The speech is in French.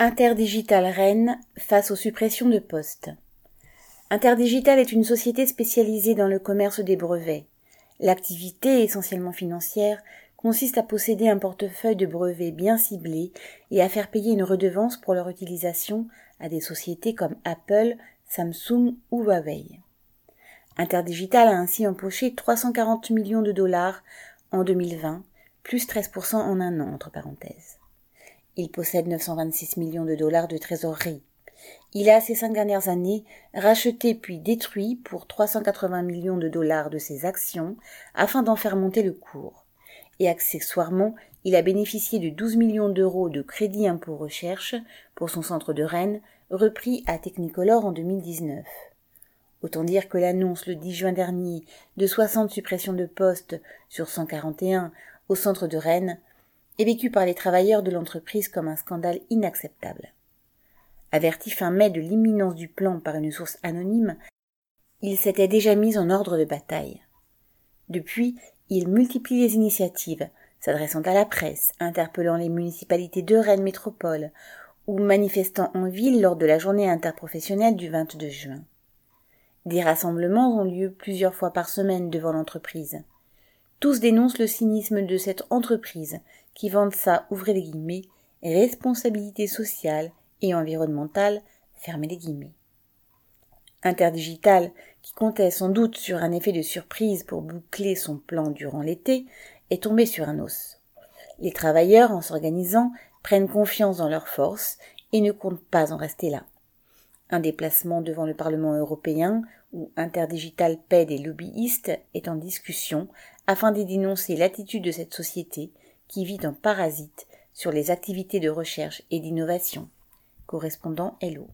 Interdigital Rennes face aux suppressions de postes. Interdigital est une société spécialisée dans le commerce des brevets. L'activité, essentiellement financière, consiste à posséder un portefeuille de brevets bien ciblés et à faire payer une redevance pour leur utilisation à des sociétés comme Apple, Samsung ou Huawei. Interdigital a ainsi empoché 340 millions de dollars en 2020, plus 13% en un an, entre parenthèses. Il possède 926 millions de dollars de trésorerie. Il a, ces cinq dernières années, racheté puis détruit pour 380 millions de dollars de ses actions afin d'en faire monter le cours. Et accessoirement, il a bénéficié de 12 millions d'euros de crédit impôt recherche pour son centre de Rennes, repris à Technicolor en 2019. Autant dire que l'annonce le 10 juin dernier de 60 suppressions de postes sur 141 au centre de Rennes est vécu par les travailleurs de l'entreprise comme un scandale inacceptable. Averti fin mai de l'imminence du plan par une source anonyme, il s'était déjà mis en ordre de bataille. Depuis, il multiplie les initiatives, s'adressant à la presse, interpellant les municipalités de Rennes Métropole ou manifestant en ville lors de la journée interprofessionnelle du 22 juin. Des rassemblements ont lieu plusieurs fois par semaine devant l'entreprise. Tous dénoncent le cynisme de cette entreprise qui vante sa, ouvrez les guillemets, responsabilité sociale et environnementale, fermez les guillemets. Interdigital, qui comptait sans doute sur un effet de surprise pour boucler son plan durant l'été, est tombé sur un os. Les travailleurs, en s'organisant, prennent confiance dans leurs forces et ne comptent pas en rester là. Un déplacement devant le Parlement européen, où Interdigital paie des lobbyistes, est en discussion afin de dénoncer l'attitude de cette société qui vit en parasite sur les activités de recherche et d'innovation. Correspondant Hello.